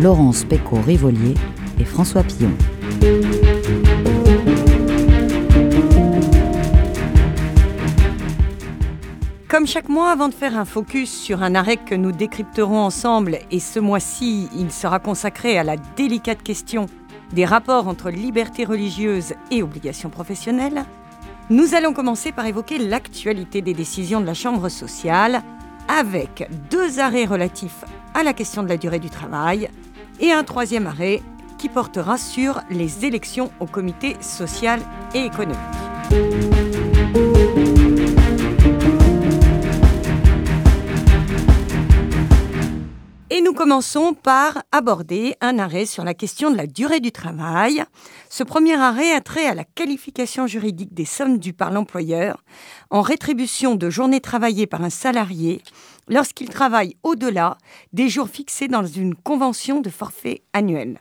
Laurence Pécaud-Rivolier et François Pillon. Comme chaque mois, avant de faire un focus sur un arrêt que nous décrypterons ensemble, et ce mois-ci, il sera consacré à la délicate question des rapports entre liberté religieuse et obligations professionnelles, nous allons commencer par évoquer l'actualité des décisions de la Chambre sociale, avec deux arrêts relatifs à la question de la durée du travail et un troisième arrêt qui portera sur les élections au comité social et économique. Nous commençons par aborder un arrêt sur la question de la durée du travail. Ce premier arrêt a trait à la qualification juridique des sommes dues par l'employeur en rétribution de journées travaillées par un salarié lorsqu'il travaille au-delà des jours fixés dans une convention de forfait annuel.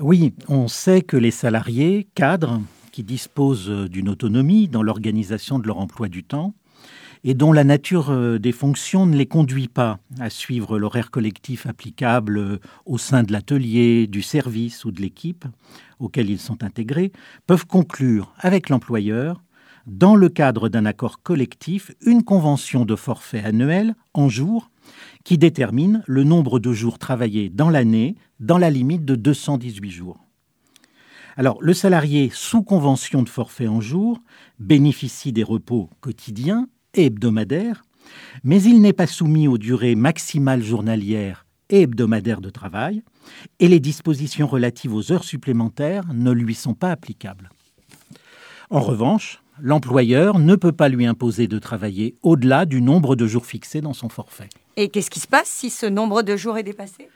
Oui, on sait que les salariés cadres qui disposent d'une autonomie dans l'organisation de leur emploi du temps et dont la nature euh, des fonctions ne les conduit pas à suivre l'horaire collectif applicable euh, au sein de l'atelier, du service ou de l'équipe auquel ils sont intégrés, peuvent conclure avec l'employeur, dans le cadre d'un accord collectif, une convention de forfait annuel en jours qui détermine le nombre de jours travaillés dans l'année dans la limite de 218 jours. Alors, le salarié sous convention de forfait en jours bénéficie des repos quotidiens et hebdomadaire, mais il n'est pas soumis aux durées maximales journalières et hebdomadaires de travail, et les dispositions relatives aux heures supplémentaires ne lui sont pas applicables. En revanche, l'employeur ne peut pas lui imposer de travailler au-delà du nombre de jours fixés dans son forfait. Et qu'est-ce qui se passe si ce nombre de jours est dépassé?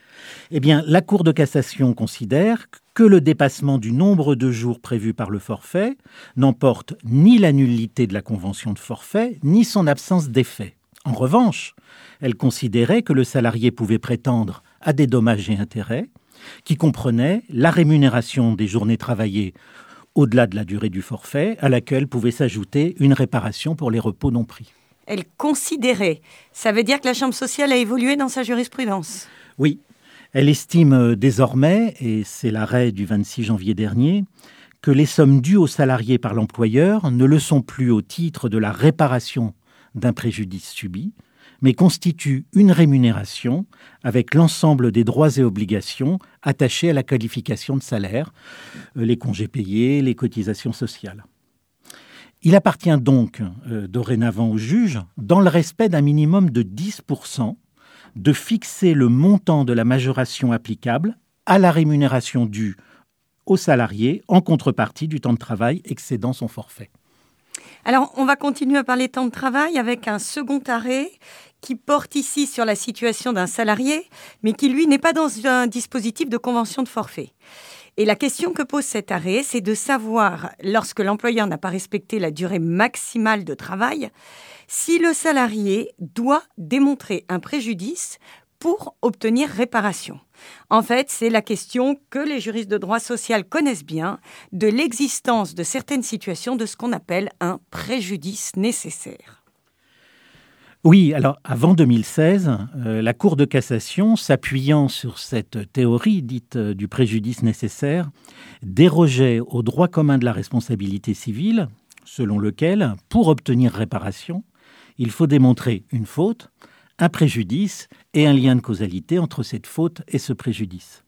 Eh bien, la Cour de cassation considère que le dépassement du nombre de jours prévu par le forfait n'emporte ni la nullité de la convention de forfait, ni son absence d'effet. En revanche, elle considérait que le salarié pouvait prétendre à des dommages et intérêts qui comprenaient la rémunération des journées travaillées au-delà de la durée du forfait, à laquelle pouvait s'ajouter une réparation pour les repos non pris. Elle considérait. Ça veut dire que la Chambre sociale a évolué dans sa jurisprudence? Oui. Elle estime euh, désormais, et c'est l'arrêt du 26 janvier dernier, que les sommes dues aux salariés par l'employeur ne le sont plus au titre de la réparation d'un préjudice subi, mais constituent une rémunération avec l'ensemble des droits et obligations attachés à la qualification de salaire, euh, les congés payés, les cotisations sociales. Il appartient donc euh, dorénavant au juge, dans le respect d'un minimum de 10%, de fixer le montant de la majoration applicable à la rémunération due au salarié en contrepartie du temps de travail excédant son forfait. Alors, on va continuer à parler temps de travail avec un second arrêt qui porte ici sur la situation d'un salarié, mais qui, lui, n'est pas dans un dispositif de convention de forfait. Et la question que pose cet arrêt, c'est de savoir, lorsque l'employeur n'a pas respecté la durée maximale de travail, si le salarié doit démontrer un préjudice pour obtenir réparation. En fait, c'est la question que les juristes de droit social connaissent bien de l'existence de certaines situations de ce qu'on appelle un préjudice nécessaire. Oui, alors avant 2016, euh, la Cour de cassation, s'appuyant sur cette théorie dite euh, du préjudice nécessaire, dérogeait au droit commun de la responsabilité civile, selon lequel, pour obtenir réparation, il faut démontrer une faute, un préjudice et un lien de causalité entre cette faute et ce préjudice.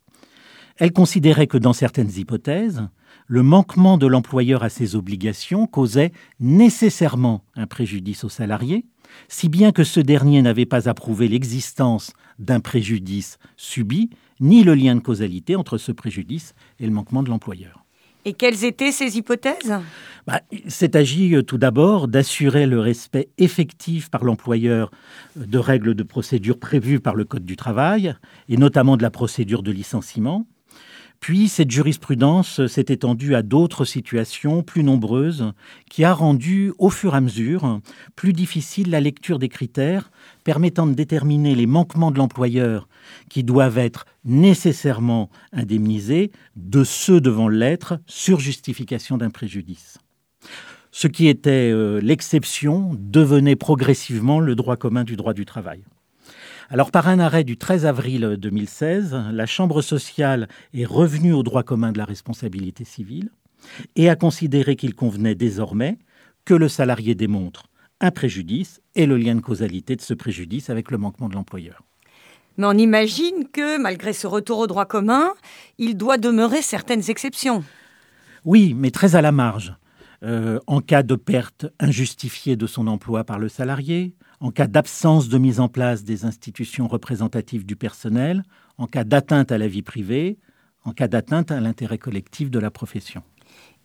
Elle considérait que dans certaines hypothèses, le manquement de l'employeur à ses obligations causait nécessairement un préjudice au salarié, si bien que ce dernier n'avait pas approuvé l'existence d'un préjudice subi, ni le lien de causalité entre ce préjudice et le manquement de l'employeur. Et quelles étaient ces hypothèses? Bah, C'est agi euh, tout d'abord d'assurer le respect effectif par l'employeur euh, de règles de procédure prévues par le Code du travail, et notamment de la procédure de licenciement. Puis cette jurisprudence s'est étendue à d'autres situations plus nombreuses qui a rendu au fur et à mesure plus difficile la lecture des critères permettant de déterminer les manquements de l'employeur qui doivent être nécessairement indemnisés de ceux devant l'être sur justification d'un préjudice. Ce qui était euh, l'exception devenait progressivement le droit commun du droit du travail. Alors, par un arrêt du 13 avril 2016, la Chambre sociale est revenue au droit commun de la responsabilité civile et a considéré qu'il convenait désormais que le salarié démontre un préjudice et le lien de causalité de ce préjudice avec le manquement de l'employeur. Mais on imagine que, malgré ce retour au droit commun, il doit demeurer certaines exceptions. Oui, mais très à la marge. Euh, en cas de perte injustifiée de son emploi par le salarié, en cas d'absence de mise en place des institutions représentatives du personnel, en cas d'atteinte à la vie privée, en cas d'atteinte à l'intérêt collectif de la profession.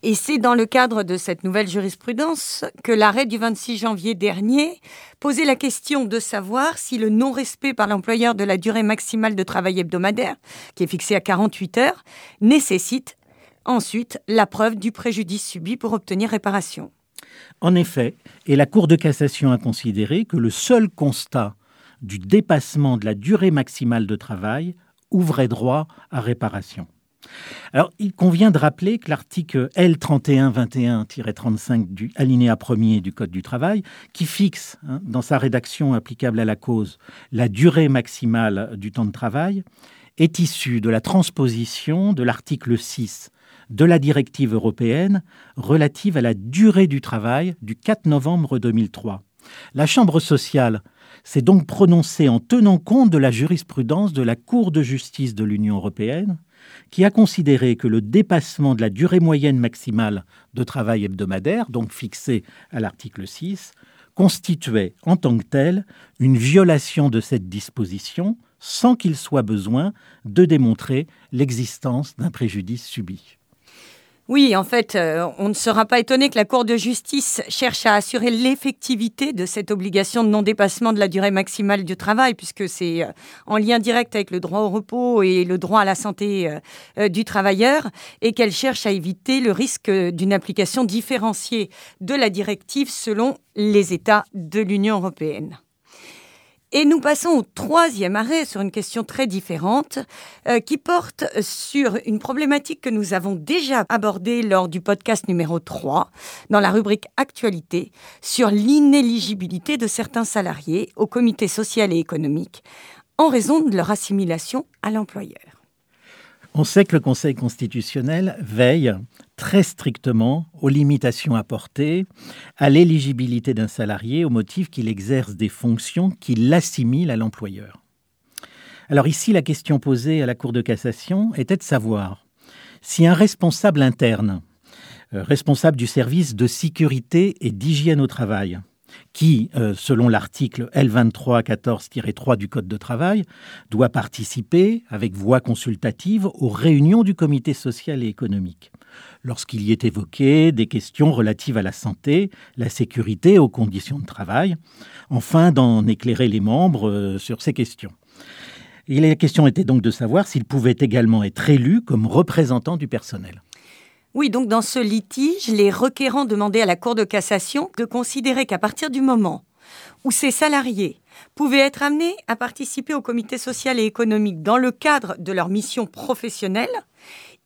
Et c'est dans le cadre de cette nouvelle jurisprudence que l'arrêt du 26 janvier dernier posait la question de savoir si le non-respect par l'employeur de la durée maximale de travail hebdomadaire, qui est fixée à 48 heures, nécessite ensuite la preuve du préjudice subi pour obtenir réparation. En effet, et la Cour de cassation a considéré que le seul constat du dépassement de la durée maximale de travail ouvrait droit à réparation. Alors, il convient de rappeler que l'article L3121-35 du alinéa 1 du Code du travail, qui fixe, hein, dans sa rédaction applicable à la cause, la durée maximale du temps de travail, est issu de la transposition de l'article 6 de la directive européenne relative à la durée du travail du 4 novembre 2003. La Chambre sociale s'est donc prononcée en tenant compte de la jurisprudence de la Cour de justice de l'Union européenne, qui a considéré que le dépassement de la durée moyenne maximale de travail hebdomadaire, donc fixée à l'article 6, constituait en tant que tel une violation de cette disposition sans qu'il soit besoin de démontrer l'existence d'un préjudice subi. Oui, en fait, euh, on ne sera pas étonné que la Cour de justice cherche à assurer l'effectivité de cette obligation de non-dépassement de la durée maximale du travail, puisque c'est euh, en lien direct avec le droit au repos et le droit à la santé euh, du travailleur, et qu'elle cherche à éviter le risque d'une application différenciée de la directive selon les États de l'Union européenne. Et nous passons au troisième arrêt sur une question très différente euh, qui porte sur une problématique que nous avons déjà abordée lors du podcast numéro 3 dans la rubrique Actualité sur l'inéligibilité de certains salariés au comité social et économique en raison de leur assimilation à l'employeur. On sait que le Conseil constitutionnel veille très strictement aux limitations apportées à l'éligibilité d'un salarié au motif qu'il exerce des fonctions qui l'assimilent à l'employeur. Alors ici, la question posée à la Cour de cassation était de savoir si un responsable interne, euh, responsable du service de sécurité et d'hygiène au travail, qui, euh, selon l'article L2314-3 du Code de travail, doit participer avec voix consultative aux réunions du comité social et économique, lorsqu'il y est évoqué des questions relatives à la santé, la sécurité aux conditions de travail, enfin d'en éclairer les membres euh, sur ces questions. La question était donc de savoir s'il pouvait également être élu comme représentant du personnel. Oui, donc dans ce litige, les requérants demandaient à la Cour de cassation de considérer qu'à partir du moment où ces salariés pouvaient être amenés à participer au comité social et économique dans le cadre de leur mission professionnelle,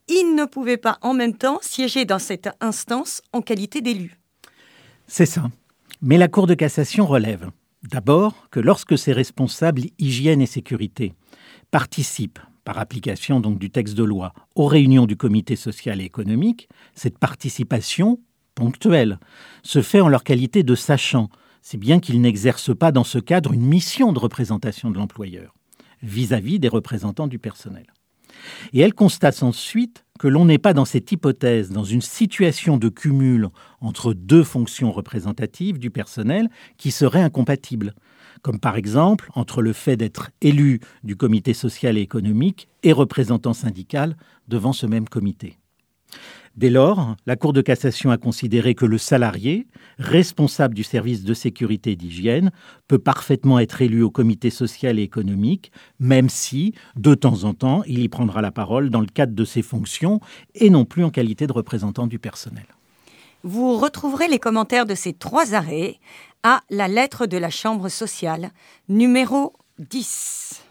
ils ne pouvaient pas en même temps siéger dans cette instance en qualité d'élu. C'est ça. Mais la Cour de cassation relève d'abord que lorsque ces responsables hygiène et sécurité participent par application donc du texte de loi, aux réunions du comité social et économique, cette participation ponctuelle se fait en leur qualité de sachant, c'est bien qu'ils n'exercent pas dans ce cadre une mission de représentation de l'employeur vis-à-vis des représentants du personnel. Et elle constate ensuite que l'on n'est pas dans cette hypothèse, dans une situation de cumul entre deux fonctions représentatives du personnel qui seraient incompatibles comme par exemple entre le fait d'être élu du comité social et économique et représentant syndical devant ce même comité. Dès lors, la Cour de cassation a considéré que le salarié, responsable du service de sécurité d'hygiène, peut parfaitement être élu au comité social et économique, même si, de temps en temps, il y prendra la parole dans le cadre de ses fonctions et non plus en qualité de représentant du personnel. Vous retrouverez les commentaires de ces trois arrêts à la lettre de la Chambre sociale, numéro 10.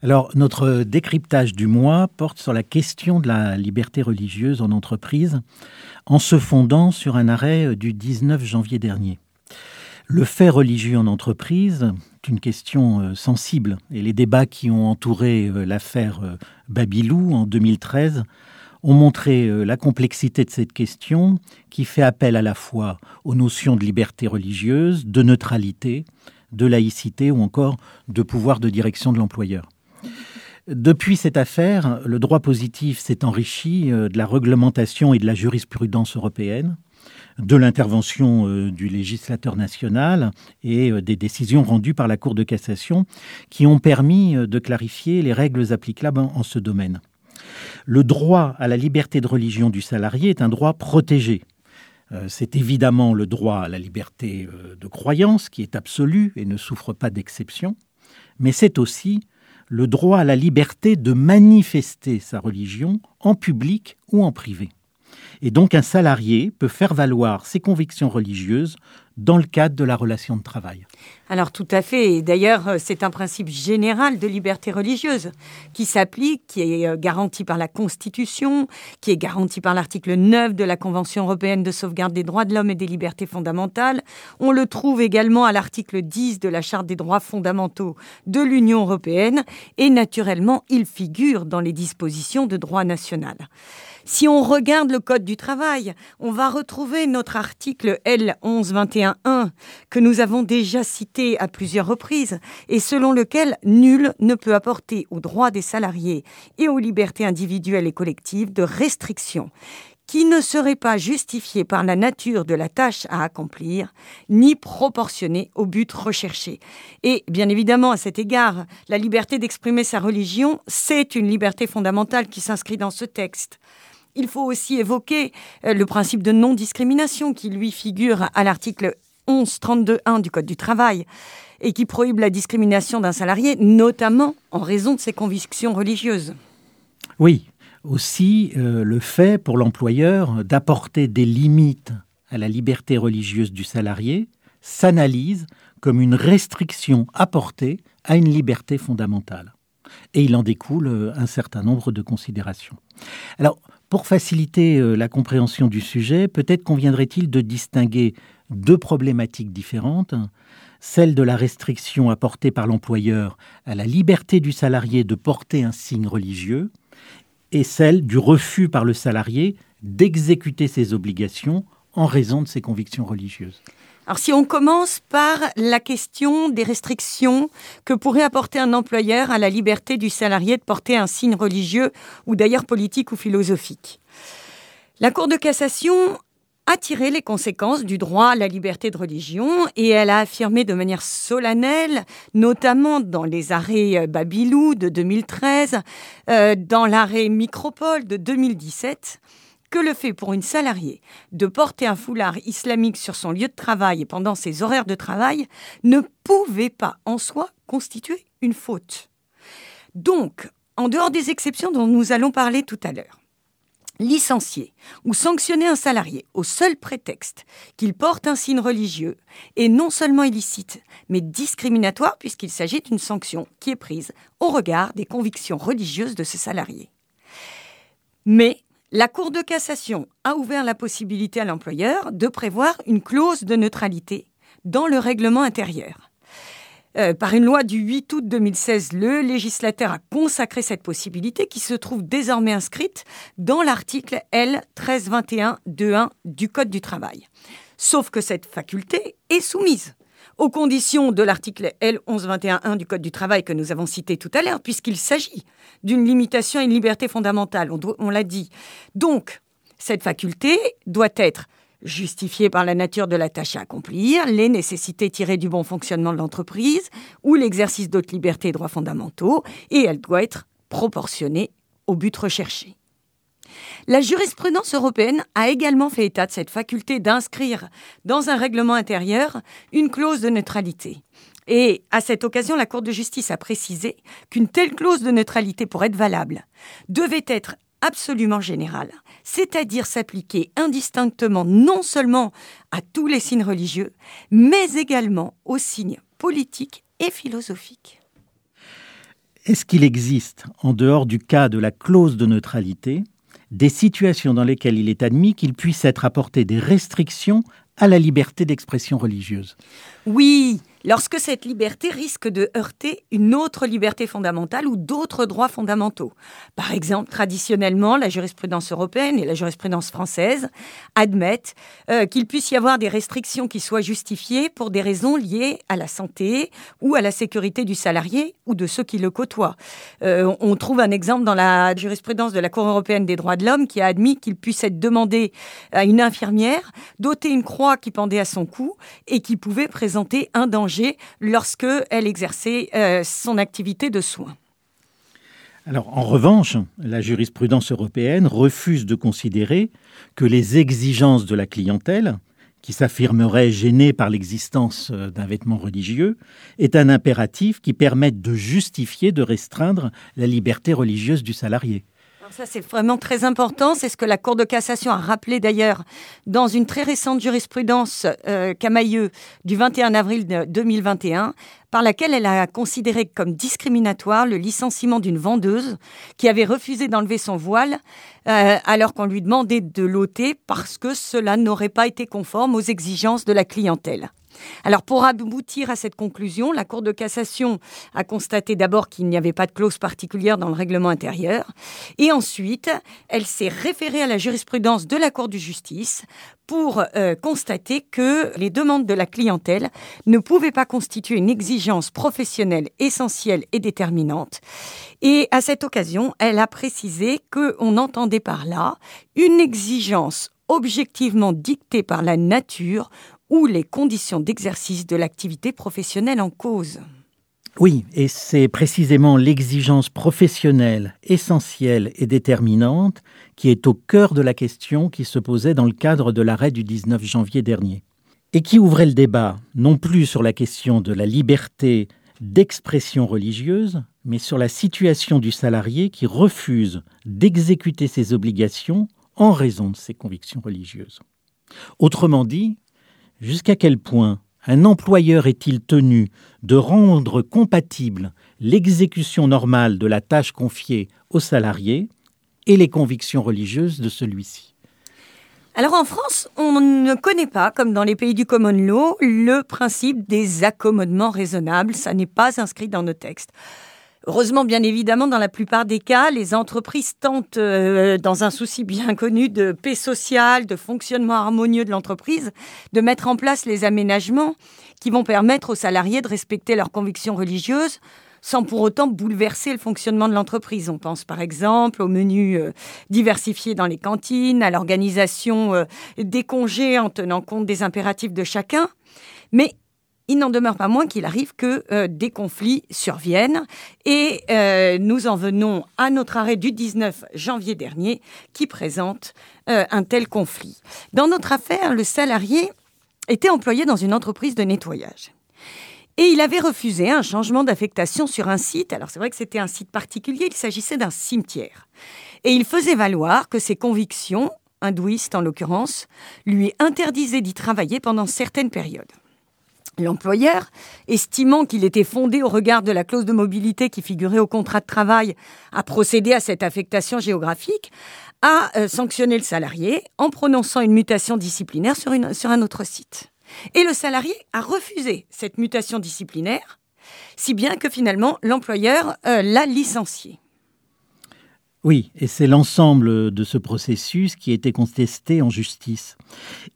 Alors, notre décryptage du mois porte sur la question de la liberté religieuse en entreprise, en se fondant sur un arrêt du 19 janvier dernier. Le fait religieux en entreprise est une question euh, sensible, et les débats qui ont entouré euh, l'affaire euh, Babylou en 2013 ont montré la complexité de cette question qui fait appel à la fois aux notions de liberté religieuse, de neutralité, de laïcité ou encore de pouvoir de direction de l'employeur. Depuis cette affaire, le droit positif s'est enrichi euh, de la réglementation et de la jurisprudence européenne, de l'intervention euh, du législateur national et euh, des décisions rendues par la Cour de cassation qui ont permis de clarifier les règles applicables en ce domaine. Le droit à la liberté de religion du salarié est un droit protégé. C'est évidemment le droit à la liberté de croyance qui est absolu et ne souffre pas d'exception, mais c'est aussi le droit à la liberté de manifester sa religion en public ou en privé. Et donc un salarié peut faire valoir ses convictions religieuses dans le cadre de la relation de travail. Alors tout à fait. D'ailleurs, euh, c'est un principe général de liberté religieuse qui s'applique, qui est euh, garanti par la Constitution, qui est garanti par l'article 9 de la Convention européenne de sauvegarde des droits de l'homme et des libertés fondamentales. On le trouve également à l'article 10 de la Charte des droits fondamentaux de l'Union européenne et naturellement, il figure dans les dispositions de droit national. Si on regarde le Code du travail, on va retrouver notre article L1121.1 que nous avons déjà cité à plusieurs reprises et selon lequel nul ne peut apporter aux droits des salariés et aux libertés individuelles et collectives de restrictions qui ne seraient pas justifiées par la nature de la tâche à accomplir, ni proportionnées au but recherché. Et bien évidemment, à cet égard, la liberté d'exprimer sa religion, c'est une liberté fondamentale qui s'inscrit dans ce texte. Il faut aussi évoquer euh, le principe de non-discrimination qui lui figure à l'article 1132.1 du Code du travail et qui prohibe la discrimination d'un salarié, notamment en raison de ses convictions religieuses. Oui, aussi euh, le fait pour l'employeur d'apporter des limites à la liberté religieuse du salarié s'analyse comme une restriction apportée à une liberté fondamentale. Et il en découle euh, un certain nombre de considérations. Alors, pour faciliter euh, la compréhension du sujet, peut-être conviendrait-il de distinguer deux problématiques différentes, celle de la restriction apportée par l'employeur à la liberté du salarié de porter un signe religieux et celle du refus par le salarié d'exécuter ses obligations en raison de ses convictions religieuses. Alors si on commence par la question des restrictions que pourrait apporter un employeur à la liberté du salarié de porter un signe religieux ou d'ailleurs politique ou philosophique. La Cour de cassation a tiré les conséquences du droit à la liberté de religion et elle a affirmé de manière solennelle, notamment dans les arrêts Babylou de 2013, euh, dans l'arrêt Micropole de 2017, que le fait pour une salariée de porter un foulard islamique sur son lieu de travail et pendant ses horaires de travail ne pouvait pas en soi constituer une faute. Donc, en dehors des exceptions dont nous allons parler tout à l'heure, licencier ou sanctionner un salarié au seul prétexte qu'il porte un signe religieux est non seulement illicite, mais discriminatoire puisqu'il s'agit d'une sanction qui est prise au regard des convictions religieuses de ce salarié. Mais la Cour de cassation a ouvert la possibilité à l'employeur de prévoir une clause de neutralité dans le règlement intérieur. Euh, par une loi du 8 août 2016, le législateur a consacré cette possibilité qui se trouve désormais inscrite dans l'article L 1321-2.1 du Code du travail. Sauf que cette faculté est soumise aux conditions de l'article L 1121.1 du Code du travail que nous avons cité tout à l'heure, puisqu'il s'agit d'une limitation à une liberté fondamentale, on, on l'a dit. Donc, cette faculté doit être justifiées par la nature de la tâche à accomplir, les nécessités tirées du bon fonctionnement de l'entreprise ou l'exercice d'autres libertés et droits fondamentaux, et elle doit être proportionnée au but recherché. La jurisprudence européenne a également fait état de cette faculté d'inscrire dans un règlement intérieur une clause de neutralité. Et à cette occasion, la Cour de justice a précisé qu'une telle clause de neutralité, pour être valable, devait être absolument générale, c'est-à-dire s'appliquer indistinctement non seulement à tous les signes religieux, mais également aux signes politiques et philosophiques. Est-ce qu'il existe, en dehors du cas de la clause de neutralité, des situations dans lesquelles il est admis qu'il puisse être apporté des restrictions à la liberté d'expression religieuse. Oui, lorsque cette liberté risque de heurter une autre liberté fondamentale ou d'autres droits fondamentaux. Par exemple, traditionnellement, la jurisprudence européenne et la jurisprudence française admettent euh, qu'il puisse y avoir des restrictions qui soient justifiées pour des raisons liées à la santé ou à la sécurité du salarié ou de ceux qui le côtoient. Euh, on trouve un exemple dans la jurisprudence de la Cour européenne des droits de l'homme qui a admis qu'il puisse être demandé à une infirmière d'ôter une croix qui pendait à son cou et qui pouvait présenter un danger exerçait euh, son activité de soins. Alors, en revanche, la jurisprudence européenne refuse de considérer que les exigences de la clientèle, qui s'affirmerait gênée par l'existence euh, d'un vêtement religieux, est un impératif qui permette de justifier de restreindre la liberté religieuse du salarié ça, c'est vraiment très important. C'est ce que la Cour de cassation a rappelé d'ailleurs dans une très récente jurisprudence euh, Camailleux du 21 avril 2021, par laquelle elle a considéré comme discriminatoire le licenciement d'une vendeuse qui avait refusé d'enlever son voile euh, alors qu'on lui demandait de l'ôter parce que cela n'aurait pas été conforme aux exigences de la clientèle. Alors pour aboutir à cette conclusion, la Cour de cassation a constaté d'abord qu'il n'y avait pas de clause particulière dans le règlement intérieur et ensuite elle s'est référée à la jurisprudence de la Cour de justice pour euh, constater que les demandes de la clientèle ne pouvaient pas constituer une exigence professionnelle essentielle et déterminante. Et à cette occasion, elle a précisé qu'on entendait par là une exigence objectivement dictée par la nature ou les conditions d'exercice de l'activité professionnelle en cause. Oui, et c'est précisément l'exigence professionnelle essentielle et déterminante qui est au cœur de la question qui se posait dans le cadre de l'arrêt du 19 janvier dernier, et qui ouvrait le débat non plus sur la question de la liberté d'expression religieuse, mais sur la situation du salarié qui refuse d'exécuter ses obligations en raison de ses convictions religieuses. Autrement dit, Jusqu'à quel point un employeur est-il tenu de rendre compatible l'exécution normale de la tâche confiée au salarié et les convictions religieuses de celui-ci? Alors en France, on ne connaît pas, comme dans les pays du common law, le principe des accommodements raisonnables. Ça n'est pas inscrit dans nos textes. Heureusement, bien évidemment, dans la plupart des cas, les entreprises tentent, euh, dans un souci bien connu de paix sociale, de fonctionnement harmonieux de l'entreprise, de mettre en place les aménagements qui vont permettre aux salariés de respecter leurs convictions religieuses sans pour autant bouleverser le fonctionnement de l'entreprise. On pense par exemple aux menus euh, diversifiés dans les cantines, à l'organisation euh, des congés en tenant compte des impératifs de chacun. Mais il n'en demeure pas moins qu'il arrive que euh, des conflits surviennent et euh, nous en venons à notre arrêt du 19 janvier dernier qui présente euh, un tel conflit. Dans notre affaire, le salarié était employé dans une entreprise de nettoyage. Et il avait refusé un changement d'affectation sur un site. Alors c'est vrai que c'était un site particulier, il s'agissait d'un cimetière. Et il faisait valoir que ses convictions, hindouistes en l'occurrence, lui interdisaient d'y travailler pendant certaines périodes. L'employeur, estimant qu'il était fondé au regard de la clause de mobilité qui figurait au contrat de travail à procéder à cette affectation géographique, a euh, sanctionné le salarié en prononçant une mutation disciplinaire sur, un autre site. Et le salarié a refusé cette mutation disciplinaire, si bien que finalement l'employeur euh, l'a licencié. Oui, et c'est l'ensemble de ce processus qui a été contesté en justice.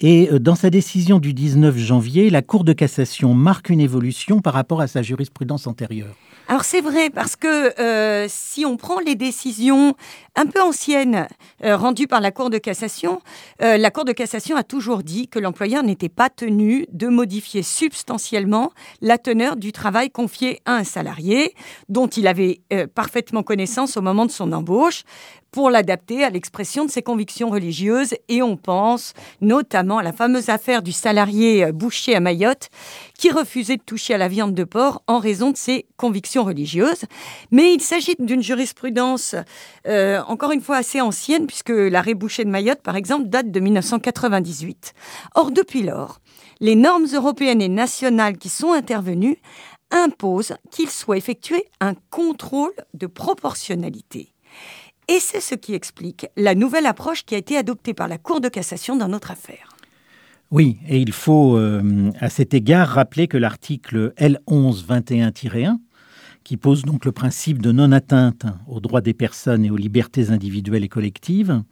Et euh, dans sa décision du 19 janvier, la Cour de cassation marque une évolution par rapport à sa jurisprudence antérieure. Alors c'est vrai parce que euh, si on prend les décisions un peu anciennes euh, rendues par la Cour de cassation, euh, la Cour de cassation a toujours dit que l'employeur n'était pas tenu de modifier substantiellement la teneur du travail confié à un salarié dont il avait parfaitement connaissance au moment de son embauche pour l'adapter à l'expression de ses convictions religieuses. Et on pense notamment à la fameuse affaire du salarié euh, boucher à Mayotte qui refusait de toucher à la viande de porc en raison de ses convictions religieuses. Mais il s'agit d'une jurisprudence, euh, encore une fois, assez ancienne, puisque l'arrêt boucher de Mayotte, par exemple, date de 1998. Or, depuis lors, les normes européennes et nationales qui sont intervenues imposent qu'il soit effectué un contrôle de proportionnalité. Et c'est ce qui explique la nouvelle approche qui a été adoptée par la Cour de cassation dans notre affaire. Oui, et il faut euh, à cet égard rappeler que l'article L1121-1, qui pose donc le principe de non-atteinte aux droits des personnes et aux libertés individuelles et collectives,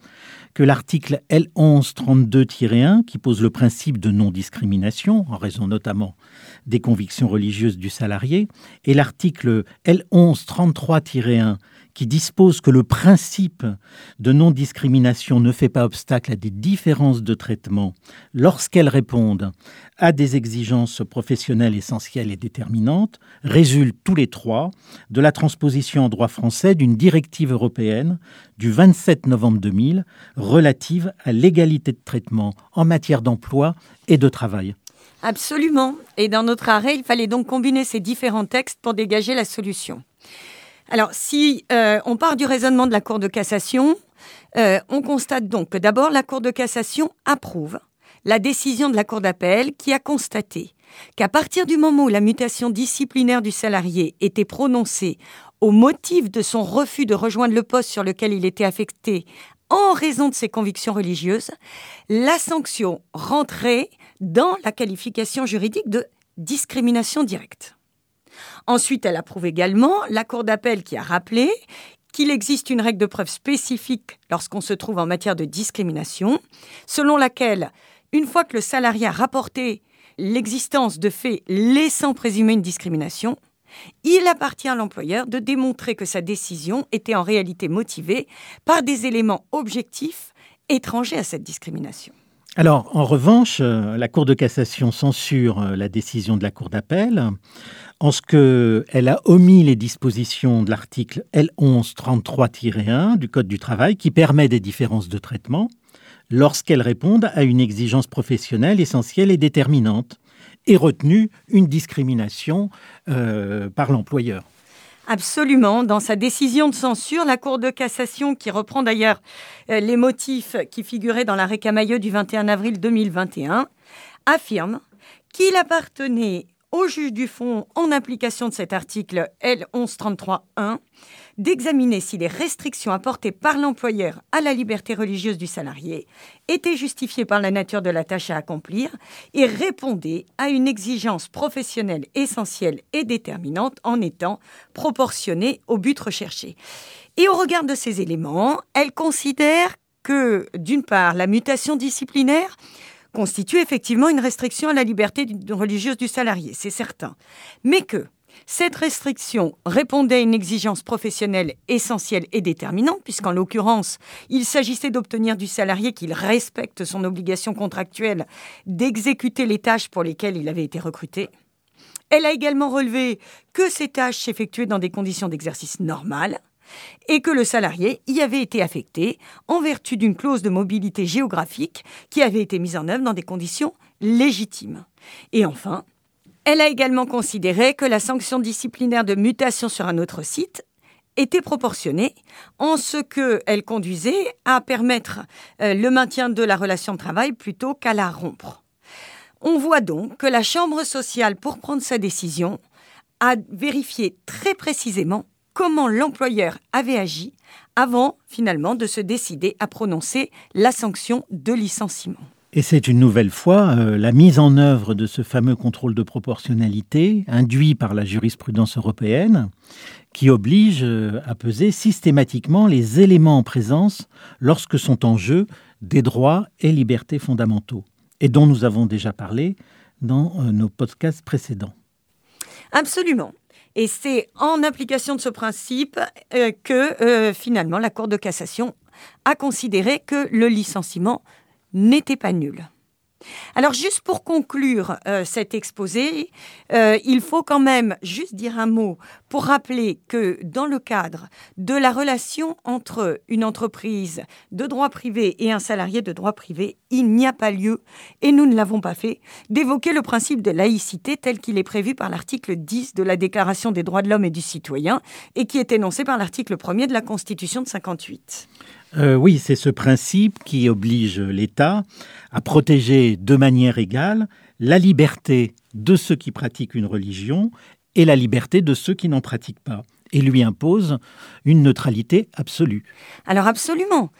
que l'article L1132-1, qui pose le principe de non-discrimination, en raison notamment des convictions religieuses du salarié, et l'article L1133-1, qui dispose que le principe de non-discrimination ne fait pas obstacle à des différences de traitement lorsqu'elles répondent à des exigences professionnelles essentielles et déterminantes, résultent tous les trois de la transposition en droit français d'une directive européenne du 27 novembre 2000 relative à l'égalité de traitement en matière d'emploi et de travail. Absolument. Et dans notre arrêt, il fallait donc combiner ces différents textes pour dégager la solution. Alors, si euh, on part du raisonnement de la Cour de cassation, euh, on constate donc que d'abord, la Cour de cassation approuve la décision de la Cour d'appel qui a constaté qu'à partir du moment où la mutation disciplinaire du salarié était prononcée au motif de son refus de rejoindre le poste sur lequel il était affecté en raison de ses convictions religieuses, la sanction rentrait dans la qualification juridique de discrimination directe. Ensuite, elle approuve également la Cour d'appel qui a rappelé qu'il existe une règle de preuve spécifique lorsqu'on se trouve en matière de discrimination, selon laquelle, une fois que le salarié a rapporté l'existence de faits laissant présumer une discrimination, il appartient à l'employeur de démontrer que sa décision était en réalité motivée par des éléments objectifs étrangers à cette discrimination. Alors, en revanche, euh, la Cour de cassation censure euh, la décision de la Cour d'appel en ce qu'elle a omis les dispositions de l'article L1133-1 du Code du travail qui permet des différences de traitement lorsqu'elles répondent à une exigence professionnelle essentielle et déterminante et retenu une discrimination euh, par l'employeur. Absolument. Dans sa décision de censure, la Cour de cassation, qui reprend d'ailleurs euh, les motifs qui figuraient dans l'arrêt Camailleux du 21 avril 2021, affirme qu'il appartenait au juge du fond, en application de cet article L1133.1, d'examiner si les restrictions apportées par l'employeur à la liberté religieuse du salarié étaient justifiées par la nature de la tâche à accomplir et répondaient à une exigence professionnelle essentielle et déterminante en étant proportionnée au but recherché. Et au regard de ces éléments, elle considère que, d'une part, la mutation disciplinaire constitue effectivement une restriction à la liberté religieuse du salarié, c'est certain. Mais que cette restriction répondait à une exigence professionnelle essentielle et déterminante, puisqu'en l'occurrence, il s'agissait d'obtenir du salarié qu'il respecte son obligation contractuelle d'exécuter les tâches pour lesquelles il avait été recruté. Elle a également relevé que ces tâches s'effectuaient dans des conditions d'exercice normales, et que le salarié y avait été affecté en vertu d'une clause de mobilité géographique qui avait été mise en œuvre dans des conditions légitimes. Et enfin, elle a également considéré que la sanction disciplinaire de mutation sur un autre site était proportionnée en ce qu'elle conduisait à permettre euh, le maintien de la relation de travail plutôt qu'à la rompre. On voit donc que la Chambre sociale, pour prendre sa décision, a vérifié très précisément comment l'employeur avait agi avant finalement de se décider à prononcer la sanction de licenciement. Et c'est une nouvelle fois euh, la mise en œuvre de ce fameux contrôle de proportionnalité induit par la jurisprudence européenne qui oblige euh, à peser systématiquement les éléments en présence lorsque sont en jeu des droits et libertés fondamentaux, et dont nous avons déjà parlé dans euh, nos podcasts précédents. Absolument. Et c'est en application de ce principe que finalement la Cour de cassation a considéré que le licenciement n'était pas nul. Alors juste pour conclure euh, cet exposé, euh, il faut quand même juste dire un mot pour rappeler que dans le cadre de la relation entre une entreprise de droit privé et un salarié de droit privé, il n'y a pas lieu, et nous ne l'avons pas fait, d'évoquer le principe de laïcité tel qu'il est prévu par l'article 10 de la Déclaration des droits de l'homme et du citoyen et qui est énoncé par l'article 1er de la Constitution de 58. Euh, oui, c'est ce principe qui oblige l'État à protéger de manière égale la liberté de ceux qui pratiquent une religion et la liberté de ceux qui n'en pratiquent pas, et lui impose une neutralité absolue. Alors absolument.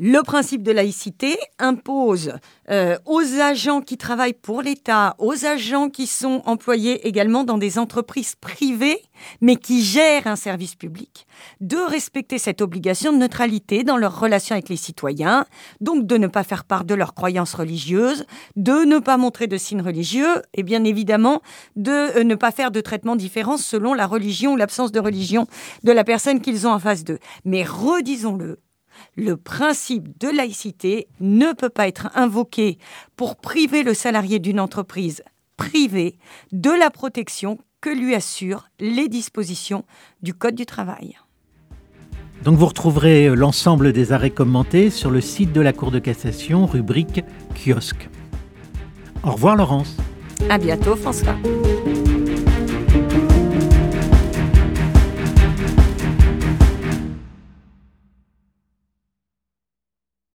Le principe de laïcité impose euh, aux agents qui travaillent pour l'État, aux agents qui sont employés également dans des entreprises privées, mais qui gèrent un service public, de respecter cette obligation de neutralité dans leurs relations avec les citoyens, donc de ne pas faire part de leurs croyances religieuses, de ne pas montrer de signes religieux, et bien évidemment de euh, ne pas faire de traitement différent selon la religion ou l'absence de religion de la personne qu'ils ont en face d'eux. Mais redisons-le, le principe de laïcité ne peut pas être invoqué pour priver le salarié d'une entreprise privée de la protection que lui assurent les dispositions du Code du travail. Donc vous retrouverez l'ensemble des arrêts commentés sur le site de la Cour de cassation, rubrique kiosque. Au revoir Laurence. À bientôt François.